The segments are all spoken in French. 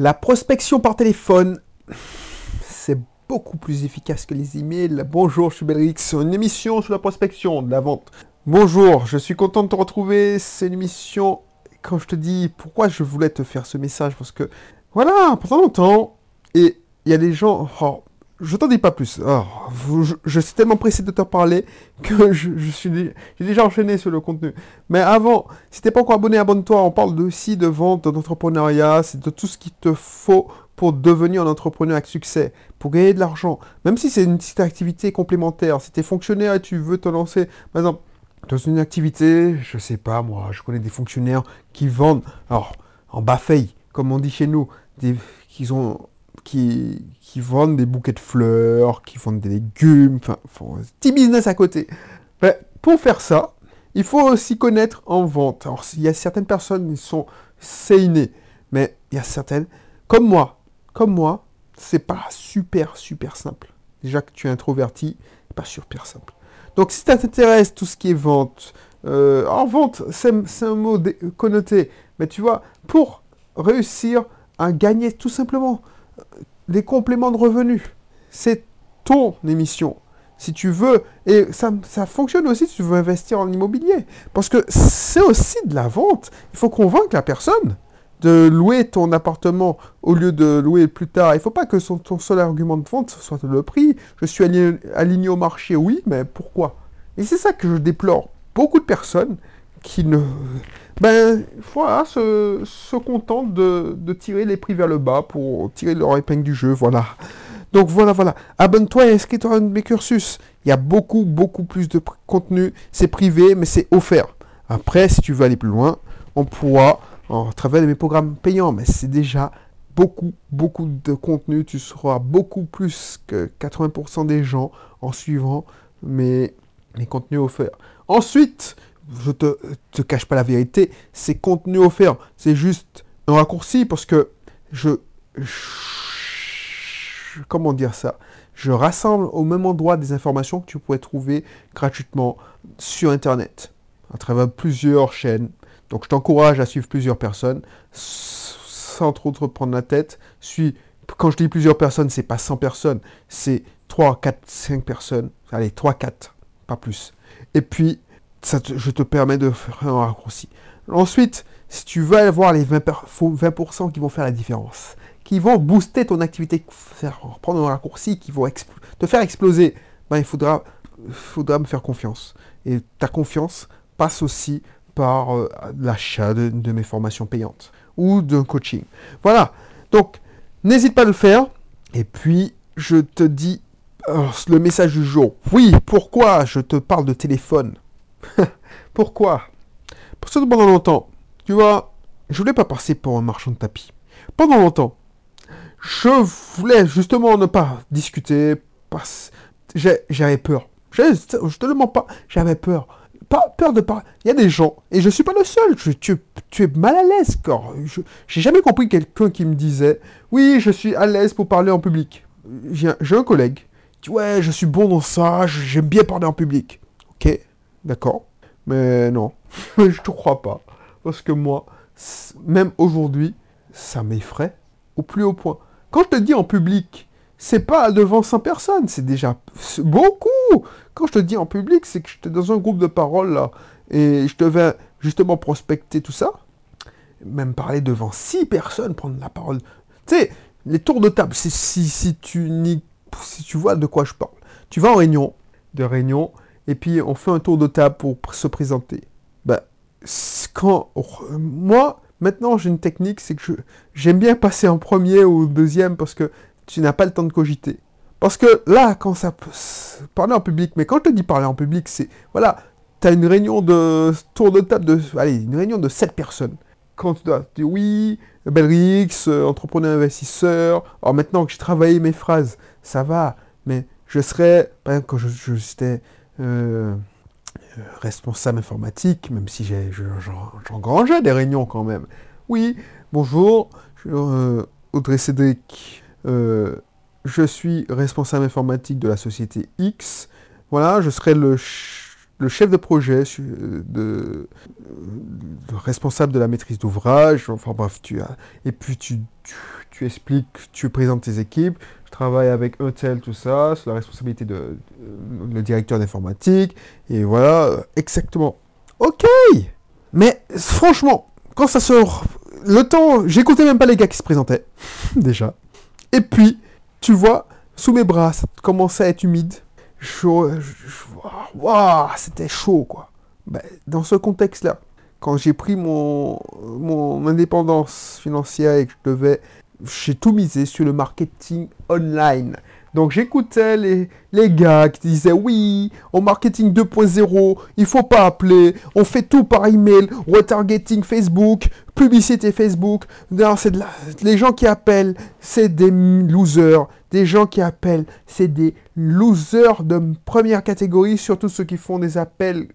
La prospection par téléphone, c'est beaucoup plus efficace que les emails. Bonjour, je suis Belrix une émission sur la prospection de la vente. Bonjour, je suis content de te retrouver. C'est une émission, quand je te dis pourquoi je voulais te faire ce message, parce que voilà, pendant longtemps, et il y a des gens, oh, je t'en dis pas plus. je, suis tellement pressé de te parler que je, suis j'ai déjà enchaîné sur le contenu. Mais avant, si t'es pas encore abonné, abonne-toi. On parle aussi de vente, d'entrepreneuriat, c'est de tout ce qu'il te faut pour devenir un entrepreneur avec succès, pour gagner de l'argent. Même si c'est une petite activité complémentaire, si tu es fonctionnaire et tu veux te lancer, par exemple, dans une activité, je sais pas moi, je connais des fonctionnaires qui vendent, alors en bafeille, comme on dit chez nous, des, qui ont qui, vendent des bouquets de fleurs, qui vendent des légumes, enfin, font un petit business à côté. Ben, pour faire ça, il faut aussi connaître en vente. Alors, il y a certaines personnes qui sont c'est mais il y a certaines, comme moi, comme moi, c'est pas super, super simple. Déjà que tu es introverti, pas super simple. Donc, si ça t'intéresse tout ce qui est vente, euh, en vente, c'est un mot connoté, mais tu vois, pour réussir à gagner tout simplement, des compléments de revenus. C'est ton émission. Si tu veux, et ça, ça fonctionne aussi si tu veux investir en immobilier. Parce que c'est aussi de la vente. Il faut convaincre la personne de louer ton appartement au lieu de louer plus tard. Il ne faut pas que son, ton seul argument de vente soit le prix. Je suis aligné, aligné au marché, oui, mais pourquoi? Et c'est ça que je déplore. Beaucoup de personnes qui ne ben voilà, se, se contentent de, de, tirer les prix vers le bas pour tirer leur épingle du jeu, voilà. Donc voilà, voilà. Abonne-toi et inscris-toi à mes cursus. Il y a beaucoup, beaucoup plus de contenu. C'est privé, mais c'est offert. Après, si tu veux aller plus loin, on pourra, en travers mes programmes payants, mais c'est déjà beaucoup, beaucoup de contenu. Tu seras beaucoup plus que 80% des gens en suivant mes, mes contenus offerts. Ensuite, je te, te cache pas la vérité, c'est contenu offert. C'est juste un raccourci parce que je, comment dire ça? Je rassemble au même endroit des informations que tu pourrais trouver gratuitement sur Internet, à travers plusieurs chaînes. Donc je t'encourage à suivre plusieurs personnes, sans trop te prendre la tête. Suis, quand je dis plusieurs personnes, c'est pas 100 personnes, c'est 3, 4, 5 personnes. Allez, 3, 4, pas plus. Et puis, je te permets de faire un raccourci. Ensuite, si tu veux avoir les 20%, qui vont faire la différence, qui vont booster ton activité, faire, prendre un raccourci, qui vont te faire exploser, ben, il faudra, me faire confiance. Et ta confiance passe aussi par euh, l'achat de, de, mes formations payantes ou d'un coaching. Voilà. Donc, n'hésite pas à le faire. Et puis, je te dis le message du jour. Oui, pourquoi je te parle de téléphone? Pourquoi? Parce que pendant longtemps, tu vois, je voulais pas passer pour un marchand de tapis. Pendant longtemps, je voulais justement ne pas discuter, parce j'avais peur. Je, te le mens pas, j'avais peur. Pas peur de parler. Il y a des gens, et je suis pas le seul, tu, es mal à l'aise, corps. J'ai jamais compris quelqu'un qui me disait, oui, je suis à l'aise pour parler en public. J'ai un collègue, ouais, je suis bon dans ça, j'aime bien parler en public. Ok, D'accord Mais non, je te crois pas. Parce que moi, même aujourd'hui, ça m'effraie au plus haut point. Quand je te dis en public, c'est pas devant 100 personnes, c'est déjà beaucoup. Quand je te dis en public, c'est que j'étais dans un groupe de parole là, et je devais justement prospecter tout ça, même parler devant 6 personnes, prendre la parole. Tu sais, les tours de table, si, si, tu, si tu vois de quoi je parle. Tu vas en réunion, de réunion, et puis on fait un tour de table pour se présenter. Ben, quand moi, maintenant j'ai une technique, c'est que j'aime bien passer en premier ou deuxième parce que tu n'as pas le temps de cogiter. Parce que là, quand ça peut parler en public, mais quand je te dis parler en public, c'est voilà, tu as une réunion de tour de table de allez, une réunion de 7 personnes. Quand tu dois dire oui, Belrix, euh, entrepreneur investisseur, alors maintenant que j'ai travaillé mes phrases, ça va, mais je serais, par exemple, quand je, je euh, responsable informatique, même si j'engrangeais des réunions quand même. Oui, bonjour, euh, Audrey Cédric, euh, je suis responsable informatique de la société X. Voilà, je serai le chef de projet, de, responsable de la maîtrise d'ouvrage, enfin bref, tu as, et puis tu, expliques, tu présentes tes équipes, travaille avec tel, tout ça, c'est la responsabilité de, le directeur d'informatique, et voilà, exactement. Ok Mais franchement, quand ça sort, le temps, j'écoutais même pas les gars qui se présentaient, déjà. Et puis, tu vois, sous mes bras, ça commençait à être humide. Chaud, waouh, c'était chaud, quoi. Ben, dans ce contexte-là, quand j'ai pris mon, mon indépendance financière et que je devais, j'ai tout misé sur le marketing online. Donc j'écoutais les, les gars qui disaient oui, en marketing 2.0, il faut pas appeler, on fait tout par email, retargeting Facebook, publicité Facebook. Non, c'est les gens qui appellent, c'est des losers. Des gens qui appellent, c'est des losers de première catégorie, surtout ceux qui font des appels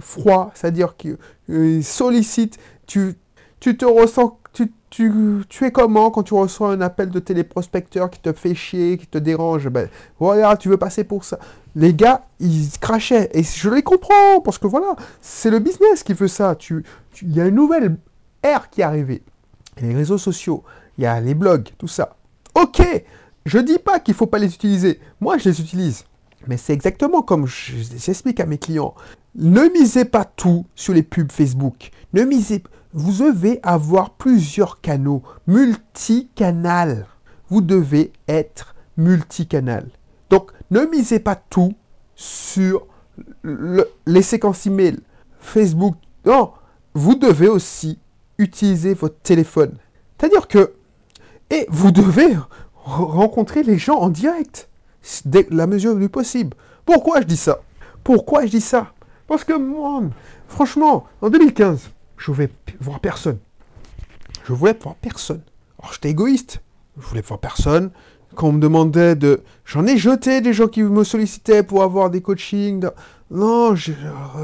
froids, c'est-à-dire qu'ils euh, sollicitent, tu, tu te ressens tu, es comment quand tu reçois un appel de téléprospecteur qui te fait chier, qui te dérange? Ben voilà, tu veux passer pour ça. Les gars, ils crachaient. Et je les comprends, parce que voilà, c'est le business qui fait ça. Il tu, y a une nouvelle ère qui est arrivée. Les réseaux sociaux, il y a les blogs, tout ça. Ok, je dis pas qu'il faut pas les utiliser. Moi, je les utilise. Mais c'est exactement comme j'explique à mes clients. Ne misez pas tout sur les pubs Facebook. Ne misez pas vous devez avoir plusieurs canaux, multicanal. Vous devez être multicanal. Donc, ne misez pas tout sur les séquences email, Facebook. Non, vous devez aussi utiliser votre téléphone. C'est-à-dire que, et vous devez rencontrer les gens en direct, dès la mesure du possible. Pourquoi je dis ça? Pourquoi je dis ça? Parce que moi, franchement, en 2015, je voulais voir personne. Je voulais voir personne. Alors j'étais égoïste. Je voulais voir personne. Quand on me demandait de... J'en ai jeté des gens qui me sollicitaient pour avoir des coachings. Non, je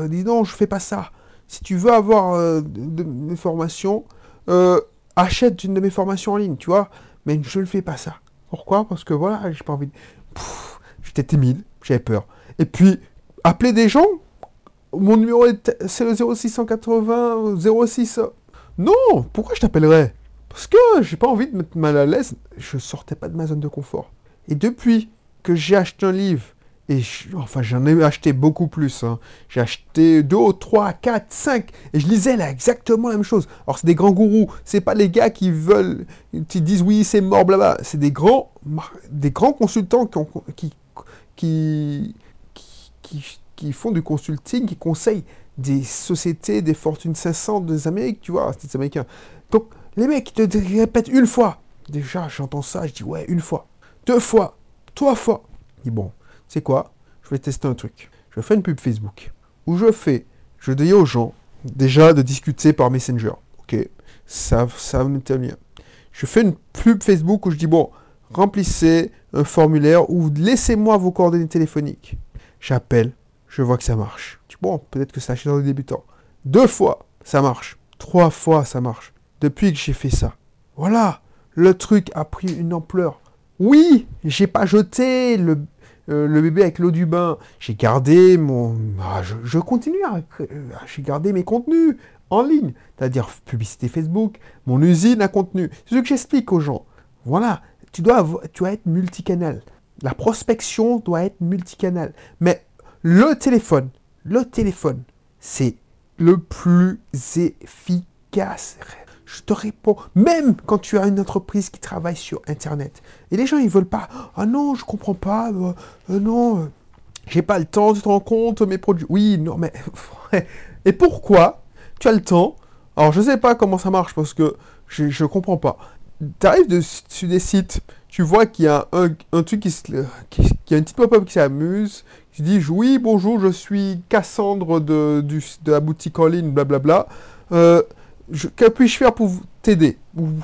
dis non, je fais pas ça. Si tu veux avoir euh, des formations, euh, achète une de mes formations en ligne, tu vois. Mais je ne fais pas ça. Pourquoi? Parce que voilà, j'ai pas envie de... J'étais timide, j'avais peur. Et puis, appeler des gens, mon numéro c'est le 0680 06. Non, pourquoi je t'appellerais? Parce que j'ai pas envie de mettre mal à l'aise. Je sortais pas de ma zone de confort. Et depuis que j'ai acheté un livre, et enfin j'en ai acheté beaucoup plus, hein. j'ai acheté 2, 3, 4, 5, et je lisais là exactement la même chose. Alors c'est des grands gourous, c'est pas les gars qui veulent, qui disent oui c'est mort, blabla. C'est des grands, des grands consultants qui, qui, qui, qui qui font du consulting, qui conseillent des sociétés, des fortunes 500 des Amériques, tu vois, des Américains. Donc, les mecs, ils te répètent une fois. Déjà, j'entends ça, je dis, ouais, une fois. Deux fois. Trois fois. Je dis, bon, c'est quoi? Je vais tester un truc. Je fais une pub Facebook où je fais, je dis aux gens, déjà de discuter par Messenger. Ok, ça, ça me bien. Je fais une pub Facebook où je dis, bon, remplissez un formulaire ou laissez-moi vos coordonnées téléphoniques. J'appelle, je vois que ça marche. Bon, peut-être que ça chez les débutants. Deux fois, ça marche. Trois fois, ça marche. Depuis que j'ai fait ça. Voilà, le truc a pris une ampleur. Oui, j'ai pas jeté le, euh, bébé avec l'eau du bain. J'ai gardé mon... Ah, je, continue à... J'ai gardé mes contenus en ligne. C'est-à-dire publicité Facebook, mon usine à contenu. C'est ce que j'explique aux gens. Voilà, tu dois, tu dois être multicanal. La prospection doit être multicanal. Mais le téléphone, le téléphone, c'est le plus efficace. Je te réponds, même quand tu as une entreprise qui travaille sur Internet. Et les gens, ils veulent pas. Ah non, je comprends pas. Euh, euh, non, euh, j'ai pas le temps, tu te rends compte, mes produits. Oui, non, mais. Et pourquoi tu as le temps? Alors, je sais pas comment ça marche parce que je, ne comprends pas. Tu arrives sur des sites, tu vois qu'il y a un, truc qui, qui, a une petite pop-up qui s'amuse, qui dit oui, bonjour, je suis Cassandre de, la boutique en ligne, blablabla. Euh, que puis-je faire pour t'aider?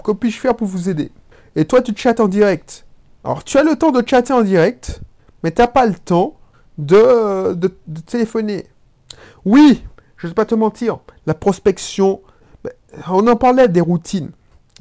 Que puis-je faire pour vous aider? Et toi, tu chattes en direct. Alors, tu as le temps de chatter en direct, mais tu n'as pas le temps de, de, téléphoner. Oui, je ne vais pas te mentir, la prospection, ben, on en parlait des routines.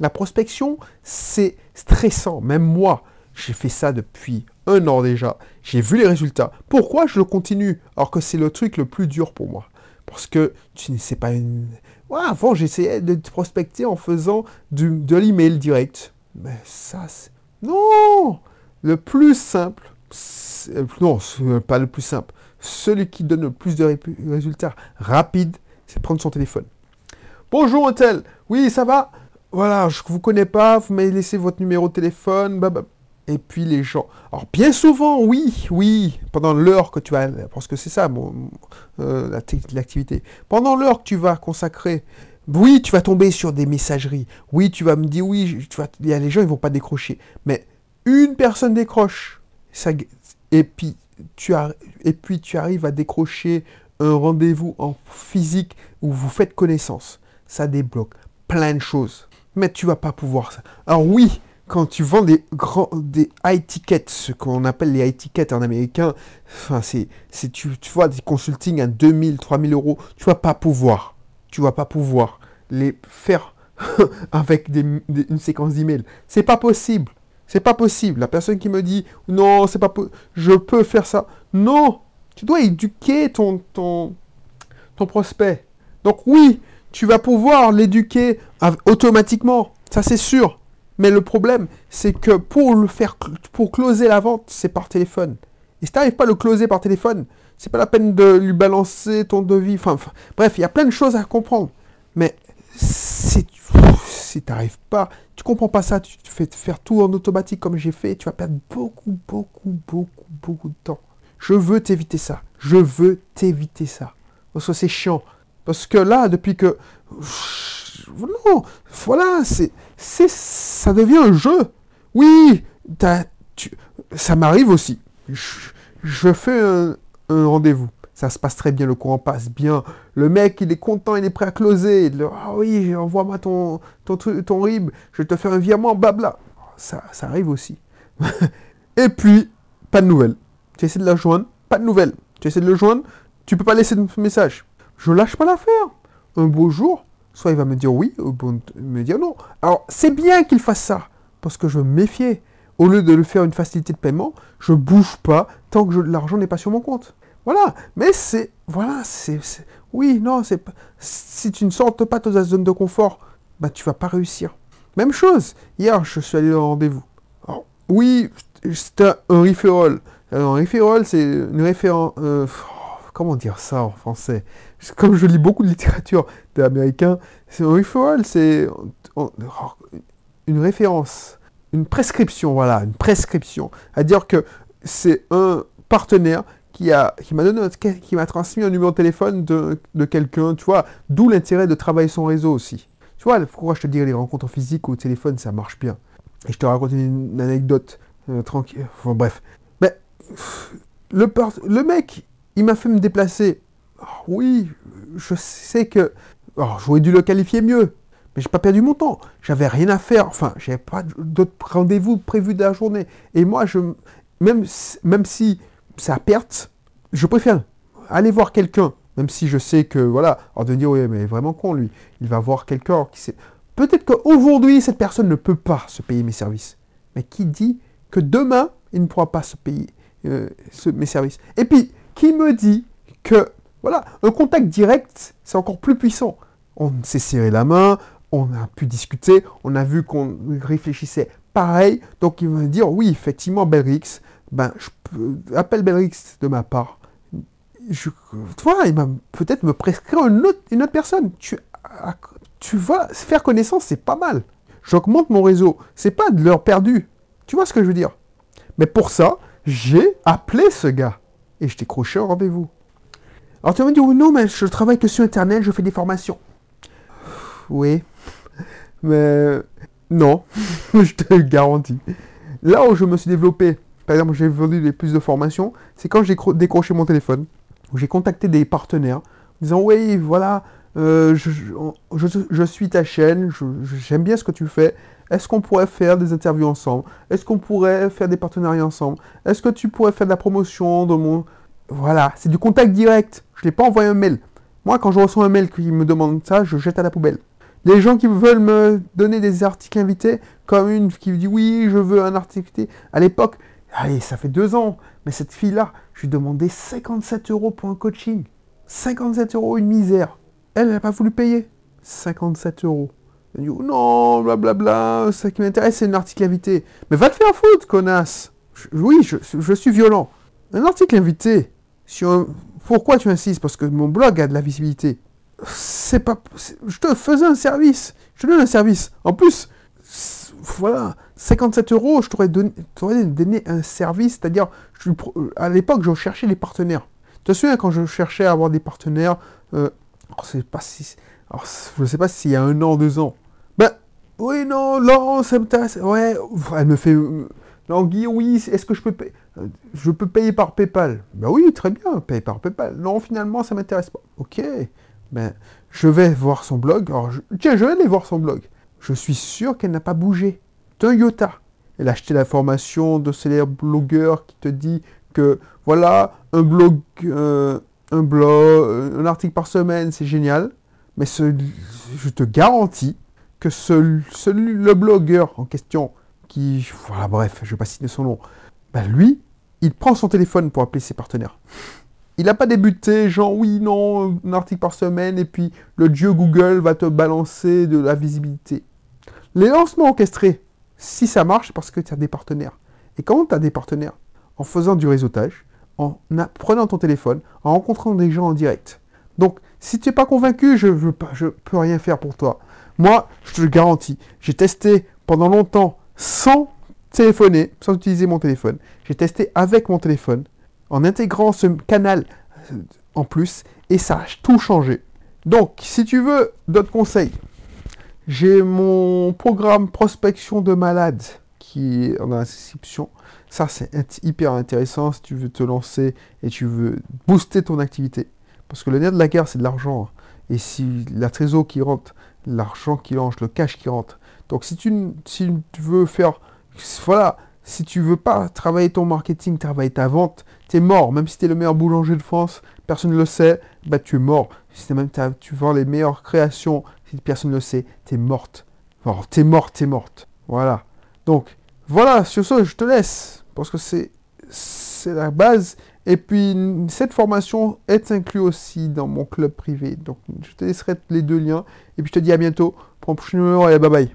La prospection, c'est stressant. Même moi, J'ai fait ça depuis un an déjà. J'ai vu les résultats. Pourquoi je le continue alors que c'est le truc le plus dur pour moi? Parce que tu ne sais pas une... Ouais, avant, j'essayais de te prospecter en faisant de l'email direct. Mais ça, c'est... Non Le plus simple, non, pas le plus simple, celui qui donne le plus de résultats rapides, c'est prendre son téléphone. Bonjour Intel, oui ça va? Voilà, je ne vous connais pas, vous m'avez laissé votre numéro de téléphone, et puis les gens. Alors bien souvent, oui, oui, pendant l'heure que tu vas, parce que c'est ça euh, l'activité, pendant l'heure que tu vas consacrer, oui, tu vas tomber sur des messageries, oui, tu vas me dire, oui, il y a les gens, ils vont pas décrocher, mais une personne décroche, et puis tu et puis tu arrives à décrocher un rendez-vous en physique où vous faites connaissance, ça débloque plein de choses. Mais tu vas pas pouvoir ça. Alors oui, quand tu vends des grands, des high tickets, ce qu'on appelle les high tickets en américain, enfin c'est, c'est tu, vois des consulting à 2000, 3000 euros, tu vas pas pouvoir, tu vas pas pouvoir les faire avec une séquence d'emails. C'est pas possible. C'est pas possible. La personne qui me dit non, c'est pas je peux faire ça. Non, tu dois éduquer ton, ton, ton prospect. Donc oui, tu vas pouvoir l'éduquer automatiquement, ça c'est sûr. Mais le problème, c'est que pour le faire, pour closer la vente, c'est par téléphone. Et si tu n'arrives pas à le closer par téléphone, c'est pas la peine de lui balancer ton devis. Enfin, bref, il y a plein de choses à comprendre. Mais si, si tu n'arrives pas, tu comprends pas ça, tu fais faire tout en automatique comme j'ai fait, tu vas perdre beaucoup, beaucoup, beaucoup, beaucoup de temps. Je veux t'éviter ça. Je veux t'éviter ça. Parce que c'est chiant. Parce que là, depuis que non, voilà, c'est, ça devient un jeu. Oui, ça m'arrive aussi. Je, fais un, rendez-vous. Ça se passe très bien, le courant passe bien. Le mec, il est content, il est prêt à closer. Ah oui, envoie-moi ton, ton, ton RIB, je vais te faire un virement, blabla. Ça, arrive aussi. Et puis, pas de nouvelles. Tu essaies de la joindre, pas de nouvelles. Tu essaies de le joindre, tu peux pas laisser de message. Je lâche pas l'affaire. Un beau jour, Soit il va me dire oui, ou me dire non. Alors, c'est bien qu'il fasse ça, parce que je me méfiais. Au lieu de le faire une facilité de paiement, je bouge pas tant que l'argent n'est pas sur mon compte. Voilà. Mais c'est, voilà, c'est, oui, non, c'est si tu ne sortes pas de ta zone de confort, bah, tu vas pas réussir. Même chose. Hier, je suis allé au rendez-vous. oui, c'était un referral. Un referral, c'est une référence, euh, comment dire ça en français? Comme je lis beaucoup de littérature américain, c'est un referral, c'est une référence, une prescription, voilà, une prescription. À dire que c'est un partenaire qui a qui m'a transmis un numéro de téléphone de, de quelqu'un, tu vois, d'où l'intérêt de travailler son réseau aussi. Tu vois, pourquoi je te dis les rencontres physiques ou au téléphone, ça marche bien. Et je te raconte une, anecdote euh, tranquille. Enfin, bref. Mais le, le mec, il m'a fait me déplacer. Oui, je sais que j'aurais dû le qualifier mieux, mais j'ai pas perdu mon temps. J'avais rien à faire. Enfin, j'avais pas d'autres rendez-vous prévus de la journée. Et moi, même si c'est à perte, je préfère aller voir quelqu'un, même si je sais que, voilà, alors de dire, oui, mais vraiment con, lui. Il va voir quelqu'un qui sait. Peut-être qu'aujourd'hui, cette personne ne peut pas se payer mes services. Mais qui dit que demain, il ne pourra pas se payer euh, mes services Et puis, qui me dit que, voilà, un contact direct, c'est encore plus puissant. On s'est serré la main, on a pu discuter, on a vu qu'on réfléchissait pareil, donc il va dire, oui, effectivement, Belrix, ben, je peux, appelle Belrix de ma part. Je, tu vois, il va peut-être me prescrire une autre, personne. Tu, vas faire connaissance, c'est pas mal. J'augmente mon réseau. C'est pas de l'heure perdue. Tu vois ce que je veux dire? Mais pour ça, j'ai appelé ce gars et je décroché un rendez-vous. Alors tu vas me dire, non, mais je travaille que sur Internet, je fais des formations. Oui, mais non, je te le garantis. Là où je me suis développé, par exemple, j'ai vendu les plus de formations, c'est quand j'ai décroché mon téléphone, où j'ai contacté des partenaires, disant, oui, voilà, euh, je, je, suis ta chaîne, j'aime bien ce que tu fais, est-ce qu'on pourrait faire des interviews ensemble? Est-ce qu'on pourrait faire des partenariats ensemble? Est-ce que tu pourrais faire de la promotion de mon... Voilà, c'est du contact direct. Je ne l'ai pas envoyé un mail. Moi, quand je reçois un mail qui me demande ça, je jette à la poubelle. Les gens qui veulent me donner des articles invités, comme une qui me dit oui, je veux un article invité. À l'époque, allez, ça fait deux ans, mais cette fille-là, je lui demandais 57 euros pour un coaching. 57 euros, une misère. Elle, n'a pas voulu payer. 57 euros. Elle dit, oh non, blablabla, ça qui m'intéresse, c'est un article invité. Mais va te faire foutre, connasse. oui, je, suis violent. Un article invité. Pourquoi tu insistes? Parce que mon blog a de la visibilité. C'est pas... Je te faisais un service. Je te donne un service. En plus, voilà, 57 euros, je t'aurais donné, donné, un service, c'est-à-dire, à l'époque, je cherchais des partenaires. Tu te souviens quand je cherchais à avoir des partenaires, euh, pas si, je ne sais pas s'il y a un an, deux ans. Ben, oui, non, non, ça m'intéresse. Ouais, elle me fait. Euh, Guy, oui, est-ce que je peux payer Je peux payer par PayPal? Ben oui, très bien, payer par PayPal. Non, finalement, ça m'intéresse pas. Ok, ben, je vais voir son blog. Alors, tiens, je vais aller voir son blog. Je suis sûr qu'elle n'a pas bougé d'un iota. Elle a acheté la formation de célèbre blogueur qui te dit que voilà, un blog, euh, un blog, un article par semaine, c'est génial. Mais je te garantis que le blogueur en question, voilà, bref, je ne vais pas son nom, ben lui, il prend son téléphone pour appeler ses partenaires. Il n'a pas débuté, genre oui, non, un article par semaine, et puis le dieu Google va te balancer de la visibilité. Les lancements orchestrés, si ça marche, parce que tu as des partenaires. Et comment tu as des partenaires? En faisant du réseautage, en prenant ton téléphone, en rencontrant des gens en direct. Donc, si tu n'es pas convaincu, je ne peux rien faire pour toi. Moi, je te le garantis, j'ai testé pendant longtemps sans téléphoner, sans utiliser mon téléphone. J'ai testé avec mon téléphone, en intégrant ce canal euh, en plus, et ça a tout changé. Donc, si tu veux d'autres conseils, j'ai mon programme prospection de malades qui est en inscription. Ça, c'est hyper intéressant si tu veux te lancer et tu veux booster ton activité. Parce que le nerf de la guerre, c'est de l'argent. Et si la trésor qui rentre, l'argent qui lance, le cash qui rentre. Donc si tu, veux faire... Voilà, si tu veux pas travailler ton marketing, travailler ta vente, tu es mort. Même si tu es le meilleur boulanger de France, personne ne le sait, bah tu es mort. Si même tu vends les meilleures créations, si personne ne le sait, tu es morte. Tu es morte, tu es morte. Voilà. Donc, voilà, sur ce, je te laisse. Parce que c'est la base. Et puis, cette formation est inclue aussi dans mon club privé. Donc, je te laisserai les deux liens. Et puis, je te dis à bientôt pour un prochain numéro. Allez, bye bye.